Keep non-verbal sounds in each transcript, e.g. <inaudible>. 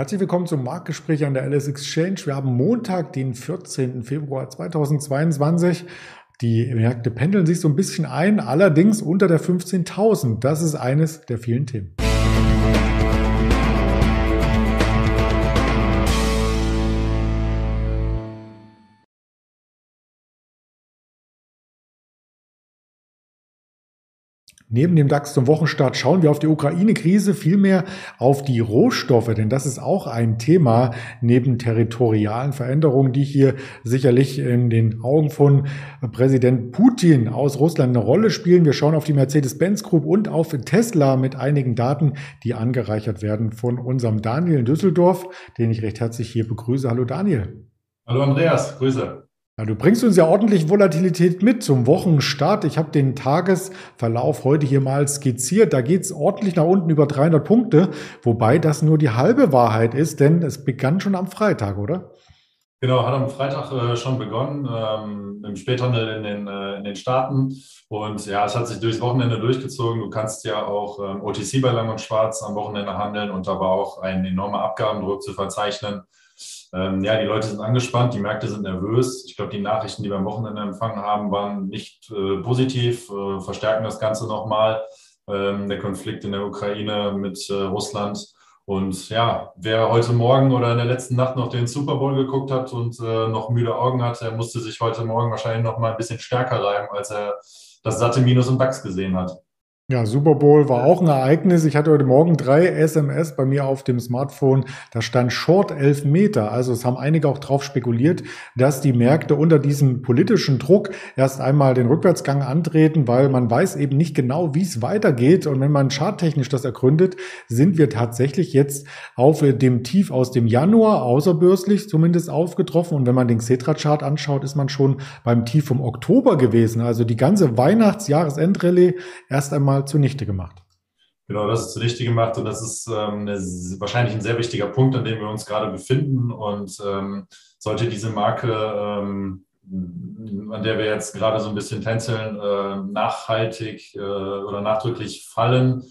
Herzlich willkommen zum Marktgespräch an der LS Exchange. Wir haben Montag, den 14. Februar 2022. Die Märkte pendeln sich so ein bisschen ein, allerdings unter der 15.000. Das ist eines der vielen Themen. Neben dem DAX zum Wochenstart schauen wir auf die Ukraine-Krise, vielmehr auf die Rohstoffe, denn das ist auch ein Thema neben territorialen Veränderungen, die hier sicherlich in den Augen von Präsident Putin aus Russland eine Rolle spielen. Wir schauen auf die Mercedes-Benz Group und auf Tesla mit einigen Daten, die angereichert werden von unserem Daniel in Düsseldorf, den ich recht herzlich hier begrüße. Hallo Daniel. Hallo Andreas, Grüße. Ja, du bringst uns ja ordentlich Volatilität mit zum Wochenstart. Ich habe den Tagesverlauf heute hier mal skizziert. Da geht's ordentlich nach unten über 300 Punkte, wobei das nur die halbe Wahrheit ist, denn es begann schon am Freitag, oder? Genau, hat am Freitag äh, schon begonnen, ähm, im Späthandel in den, äh, in den Staaten. Und ja, es hat sich durchs Wochenende durchgezogen. Du kannst ja auch ähm, OTC bei Lang und Schwarz am Wochenende handeln und da war auch ein enormer Abgabendruck zu verzeichnen. Ähm, ja, die Leute sind angespannt, die Märkte sind nervös. Ich glaube, die Nachrichten, die wir am Wochenende empfangen haben, waren nicht äh, positiv, äh, verstärken das Ganze nochmal. Ähm, der Konflikt in der Ukraine mit äh, Russland. Und ja, wer heute Morgen oder in der letzten Nacht noch den Super Bowl geguckt hat und äh, noch müde Augen hat, der musste sich heute Morgen wahrscheinlich noch mal ein bisschen stärker reiben, als er das satte Minus im DAX gesehen hat. Ja, Super Bowl war auch ein Ereignis. Ich hatte heute Morgen drei SMS bei mir auf dem Smartphone. Da stand Short 11 Meter. Also es haben einige auch drauf spekuliert, dass die Märkte unter diesem politischen Druck erst einmal den Rückwärtsgang antreten, weil man weiß eben nicht genau, wie es weitergeht. Und wenn man charttechnisch das ergründet, sind wir tatsächlich jetzt auf dem Tief aus dem Januar, außerbörslich zumindest aufgetroffen. Und wenn man den Xetra-Chart anschaut, ist man schon beim Tief vom Oktober gewesen. Also die ganze Weihnachts-Jahresendrallye erst einmal zunichte gemacht. Genau, das ist zunichte gemacht und das ist ähm, eine, wahrscheinlich ein sehr wichtiger Punkt, an dem wir uns gerade befinden. Und ähm, sollte diese Marke, ähm, an der wir jetzt gerade so ein bisschen tänzeln, äh, nachhaltig äh, oder nachdrücklich fallen,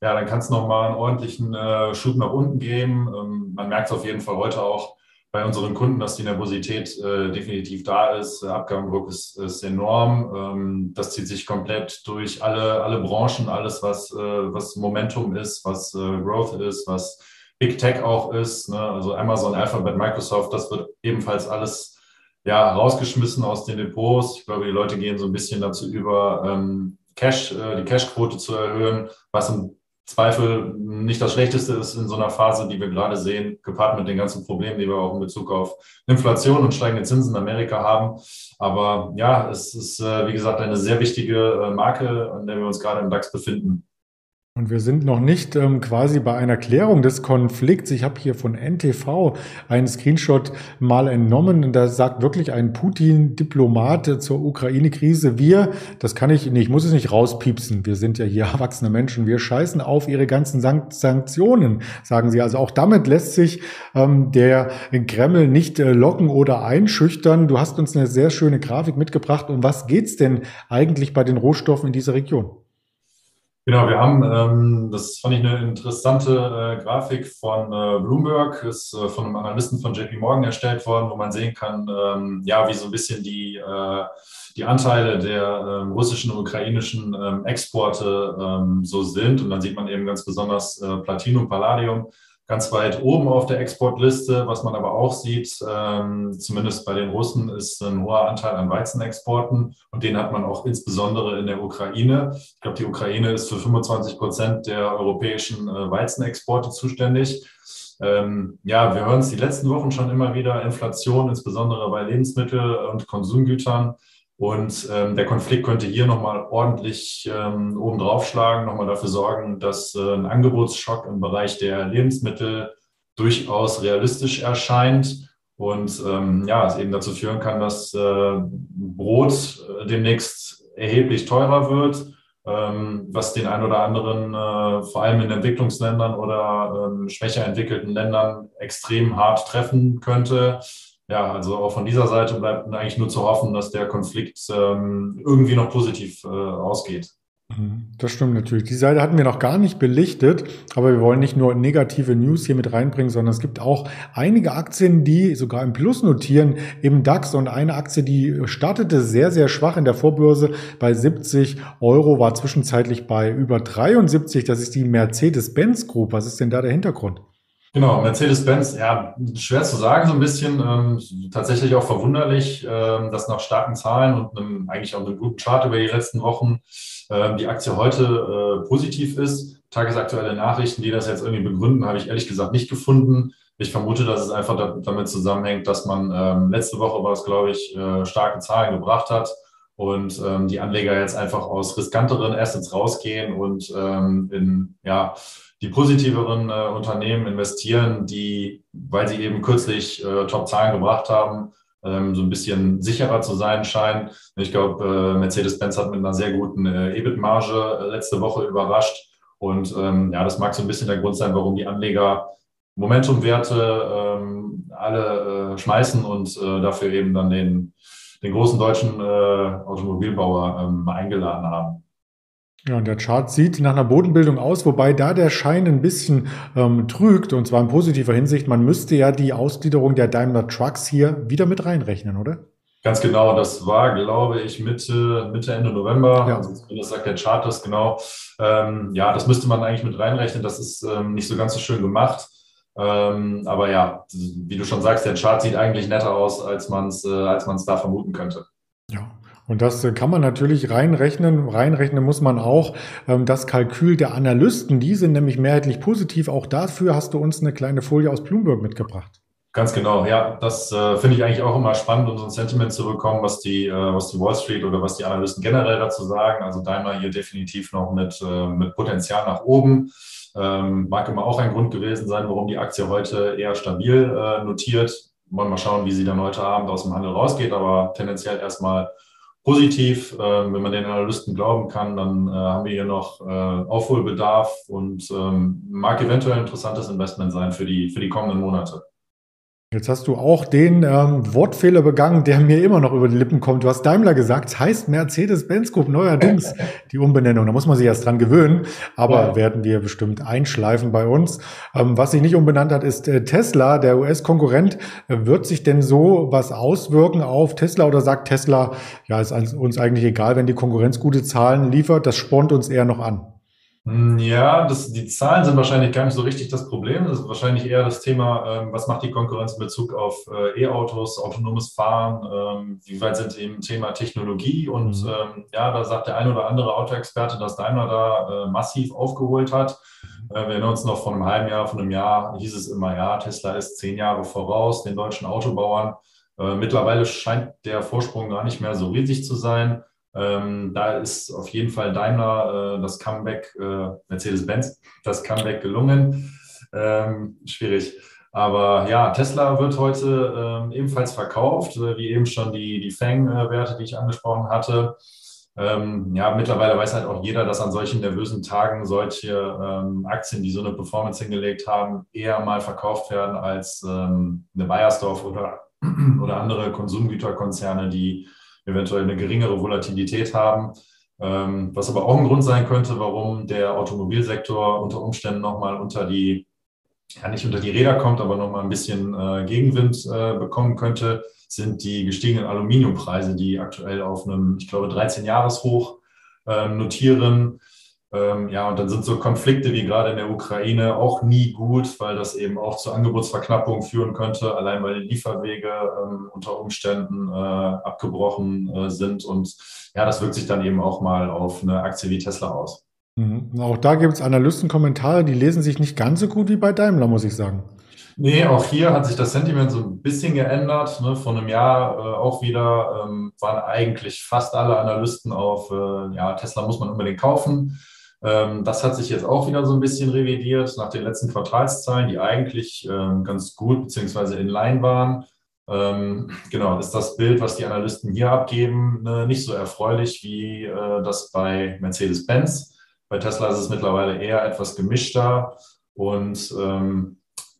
ja, dann kann es nochmal einen ordentlichen äh, Schub nach unten geben. Ähm, man merkt es auf jeden Fall heute auch, bei unseren Kunden, dass die Nervosität äh, definitiv da ist. Abgabendruck ist, ist enorm. Ähm, das zieht sich komplett durch alle, alle Branchen, alles, was, äh, was Momentum ist, was äh, Growth ist, was Big Tech auch ist. Ne? Also Amazon, Alphabet, Microsoft, das wird ebenfalls alles ja, rausgeschmissen aus den Depots. Ich glaube, die Leute gehen so ein bisschen dazu über, ähm, Cash, äh, die Cashquote zu erhöhen, was im Zweifel nicht das Schlechteste ist in so einer Phase, die wir gerade sehen, gepaart mit den ganzen Problemen, die wir auch in Bezug auf Inflation und steigende Zinsen in Amerika haben. Aber ja, es ist, äh, wie gesagt, eine sehr wichtige äh, Marke, an der wir uns gerade im DAX befinden. Und wir sind noch nicht ähm, quasi bei einer Klärung des Konflikts. Ich habe hier von NTV einen Screenshot mal entnommen. Da sagt wirklich ein Putin-Diplomat zur Ukraine-Krise, wir, das kann ich, nee, ich muss es nicht rauspiepsen, wir sind ja hier <laughs> erwachsene Menschen, wir scheißen auf ihre ganzen Sank Sanktionen, sagen sie. Also auch damit lässt sich ähm, der Kreml nicht äh, locken oder einschüchtern. Du hast uns eine sehr schöne Grafik mitgebracht. Um was geht's denn eigentlich bei den Rohstoffen in dieser Region? Genau, wir haben, ähm, das fand ich eine interessante äh, Grafik von äh, Bloomberg, ist äh, von einem Analysten von JP Morgan erstellt worden, wo man sehen kann, ähm, ja, wie so ein bisschen die, äh, die Anteile der ähm, russischen und ukrainischen ähm, Exporte ähm, so sind. Und dann sieht man eben ganz besonders äh, Platinum, Palladium ganz weit oben auf der Exportliste. Was man aber auch sieht, ähm, zumindest bei den Russen, ist ein hoher Anteil an Weizenexporten und den hat man auch insbesondere in der Ukraine. Ich glaube, die Ukraine ist für 25 Prozent der europäischen äh, Weizenexporte zuständig. Ähm, ja, wir hören es die letzten Wochen schon immer wieder, Inflation, insbesondere bei Lebensmittel und Konsumgütern. Und ähm, der Konflikt könnte hier nochmal ordentlich ähm, obendrauf schlagen, nochmal dafür sorgen, dass äh, ein Angebotsschock im Bereich der Lebensmittel durchaus realistisch erscheint. Und ähm, ja, es eben dazu führen kann, dass äh, Brot äh, demnächst erheblich teurer wird, ähm, was den ein oder anderen, äh, vor allem in Entwicklungsländern oder ähm, schwächer entwickelten Ländern, extrem hart treffen könnte ja, also auch von dieser Seite bleibt eigentlich nur zu hoffen, dass der Konflikt ähm, irgendwie noch positiv äh, ausgeht. Mhm, das stimmt natürlich. Die Seite hatten wir noch gar nicht belichtet, aber wir wollen nicht nur negative News hier mit reinbringen, sondern es gibt auch einige Aktien, die sogar im Plus notieren im DAX und eine Aktie, die startete sehr, sehr schwach in der Vorbörse bei 70 Euro, war zwischenzeitlich bei über 73. Das ist die Mercedes-Benz Group. Was ist denn da der Hintergrund? Genau, Mercedes-Benz, ja, schwer zu sagen so ein bisschen. Ähm, tatsächlich auch verwunderlich, ähm, dass nach starken Zahlen und einem, eigentlich auch einem guten Chart über die letzten Wochen ähm, die Aktie heute äh, positiv ist. Tagesaktuelle Nachrichten, die das jetzt irgendwie begründen, habe ich ehrlich gesagt nicht gefunden. Ich vermute, dass es einfach da, damit zusammenhängt, dass man ähm, letzte Woche war es, glaube ich, äh, starke Zahlen gebracht hat und ähm, die Anleger jetzt einfach aus riskanteren Assets rausgehen und ähm, in ja die positiveren äh, Unternehmen investieren, die, weil sie eben kürzlich äh, Top-Zahlen gebracht haben, ähm, so ein bisschen sicherer zu sein scheinen. Ich glaube, äh, Mercedes-Benz hat mit einer sehr guten äh, EBIT-Marge äh, letzte Woche überrascht. Und ähm, ja, das mag so ein bisschen der Grund sein, warum die Anleger Momentumwerte ähm, alle äh, schmeißen und dafür eben dann den, den großen deutschen Automobilbauer ähm, eingeladen haben. Ja, und der Chart sieht nach einer Bodenbildung aus, wobei da der Schein ein bisschen ähm, trügt, und zwar in positiver Hinsicht. Man müsste ja die Ausgliederung der Daimler Trucks hier wieder mit reinrechnen, oder? Ganz genau, das war, glaube ich, Mitte, Mitte Ende November. Ja. Also das sagt der Chart das genau. Ähm, ja, das müsste man eigentlich mit reinrechnen. Das ist ähm, nicht so ganz so schön gemacht. Ähm, aber ja, wie du schon sagst, der Chart sieht eigentlich netter aus, als man es äh, als man es da vermuten könnte. Und das äh, kann man natürlich reinrechnen. Reinrechnen muss man auch ähm, das Kalkül der Analysten. Die sind nämlich mehrheitlich positiv. Auch dafür hast du uns eine kleine Folie aus Bloomberg mitgebracht. Ganz genau, ja. Das äh, finde ich eigentlich auch immer spannend, um so ein Sentiment zu bekommen, was die, äh, was die Wall Street oder was die Analysten generell dazu sagen. Also Daimler hier definitiv noch mit, äh, mit Potenzial nach oben. Ähm, mag immer auch ein Grund gewesen sein, warum die Aktie heute eher stabil äh, notiert. Wollen wir mal schauen, wie sie dann heute Abend aus dem Handel rausgeht, aber tendenziell erstmal positiv. Ähm, wenn man den Analysten glauben kann, dann äh, haben wir hier noch äh, Aufholbedarf und ähm, mag eventuell ein interessantes Investment sein für die, für die kommenden Monate. Jetzt hast du auch den ähm, Wortfehler begangen, der mir immer noch über die Lippen kommt. Du hast Daimler gesagt, es heißt Mercedes-Benz Group neuerdings die Umbenennung. Da muss man sich erst dran gewöhnen, aber ja. werden wir bestimmt einschleifen bei uns. Ähm, was sich nicht umbenannt hat, ist äh, Tesla, der US-Konkurrent. Äh, wird sich denn so was auswirken auf Tesla oder sagt Tesla, ja, ist uns eigentlich egal, wenn die Konkurrenz gute Zahlen liefert, das spornt uns eher noch an? Hm, ja, das, die Zahlen sind wahrscheinlich gar nicht so richtig das Problem. Das ist wahrscheinlich eher das Thema, ähm, was macht die Konkurrenz in Bezug auf äh, E-Autos, autonomes Fahren, ähm, wie weit sind eben Thema Technologie. Und mhm. ähm, ja, da sagt der ein oder andere Autoexperte, dass Daimler da äh, massiv aufgeholt hat. Mhm. Äh, wir erinnern uns noch von einem halben Jahr, von einem Jahr hieß es immer, ja, Tesla ist zehn Jahre voraus den deutschen Autobauern. Mittlerweile scheint der Vorsprung gar nicht mehr so riesig zu sein. Ähm, da ist auf jeden Fall Daimler äh, das Comeback, äh, Mercedes-Benz, das Comeback gelungen. Ähm, schwierig. Aber ja, Tesla wird heute äh, ebenfalls verkauft, äh, wie eben schon die, die Fang-Werte, die ich angesprochen hatte. Ähm, ja, mittlerweile weiß halt auch jeder, dass an solchen nervösen Tagen solche ähm, Aktien, die so eine Performance hingelegt haben, eher mal verkauft werden als ähm, eine Bayersdorf oder, <clears throat> oder andere Konsumgüterkonzerne, die eventuell eine geringere Volatilität haben. Ähm, was aber auch ein Grund sein könnte, warum der Automobilsektor unter Umständen nochmal unter die, ja nicht unter die Räder kommt, aber nochmal ein bisschen äh, Gegenwind äh, bekommen könnte, sind die gestiegenen Aluminiumpreise, die aktuell auf einem, ich glaube, 13-Jahres-Hoch äh, notieren. Ähm, ja, und dann sind so Konflikte wie gerade in der Ukraine auch nie gut, weil das eben auch zu Angebotsverknappung führen könnte, allein weil die Lieferwege ähm, unter Umständen äh, abgebrochen äh, sind. Und ja, das wirkt sich dann eben auch mal auf eine Aktie wie Tesla aus. Mhm. Auch da gibt es Analystenkommentare, die lesen sich nicht ganz so gut wie bei Daimler, muss ich sagen. Nee, auch hier hat sich das Sentiment so ein bisschen geändert. Ne? Vor einem Jahr äh, auch wieder ähm, waren eigentlich fast alle Analysten auf, äh, ja, Tesla muss man unbedingt kaufen. Ähm, das hat sich jetzt auch wieder so ein bisschen revidiert nach den letzten Quartalszahlen, die eigentlich ähm, ganz gut bzw. in Line waren. Ähm, genau, ist das Bild, was die Analysten hier abgeben, ne, nicht so erfreulich wie äh, das bei Mercedes-Benz. Bei Tesla ist es mittlerweile eher etwas gemischter und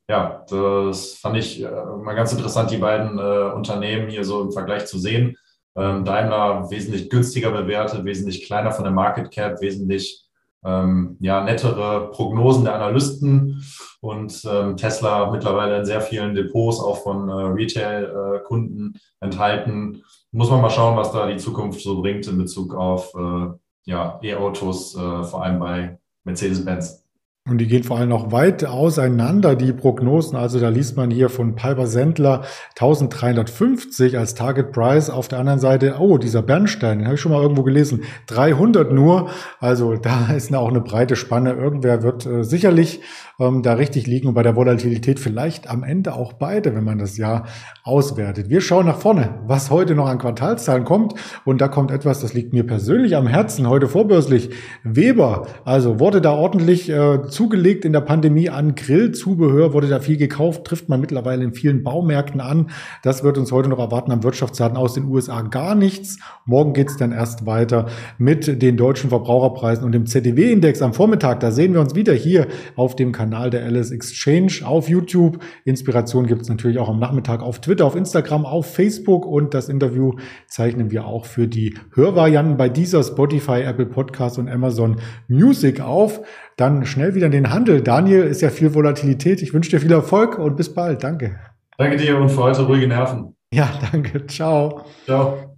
ja, das fand ich äh, mal ganz interessant, die beiden äh, Unternehmen hier so im Vergleich zu sehen. Daimler wesentlich günstiger bewertet, wesentlich kleiner von der Market Cap, wesentlich ähm, ja, nettere Prognosen der Analysten und ähm, Tesla mittlerweile in sehr vielen Depots auch von äh, Retail-Kunden äh, enthalten. Muss man mal schauen, was da die Zukunft so bringt in Bezug auf äh, ja, E-Autos, äh, vor allem bei Mercedes-Benz. Und die gehen vor allem noch weit auseinander, die Prognosen. Also da liest man hier von Piper Sendler 1350 als Target Price. Auf der anderen Seite, oh, dieser Bernstein, den habe ich schon mal irgendwo gelesen, 300 nur. Also da <laughs> ist auch eine breite Spanne. Irgendwer wird äh, sicherlich ähm, da richtig liegen und bei der Volatilität vielleicht am Ende auch beide, wenn man das Jahr auswertet. Wir schauen nach vorne, was heute noch an Quartalszahlen kommt. Und da kommt etwas, das liegt mir persönlich am Herzen, heute vorbörslich. Weber, also wurde da ordentlich äh, zugelegt in der Pandemie an Grillzubehör, wurde da viel gekauft, trifft man mittlerweile in vielen Baumärkten an. Das wird uns heute noch erwarten am Wirtschaftsdaten aus den USA gar nichts. Morgen geht's dann erst weiter mit den deutschen Verbraucherpreisen und dem ZDW-Index am Vormittag. Da sehen wir uns wieder hier auf dem Kanal der Alice Exchange auf YouTube. Inspiration gibt's natürlich auch am Nachmittag auf Twitter, auf Instagram, auf Facebook und das Interview zeichnen wir auch für die Hörvarianten bei dieser Spotify, Apple Podcast und Amazon Music auf. Dann schnell wieder in den Handel. Daniel, ist ja viel Volatilität. Ich wünsche dir viel Erfolg und bis bald. Danke. Danke dir und für heute ruhige Nerven. Ja, danke. Ciao. Ciao.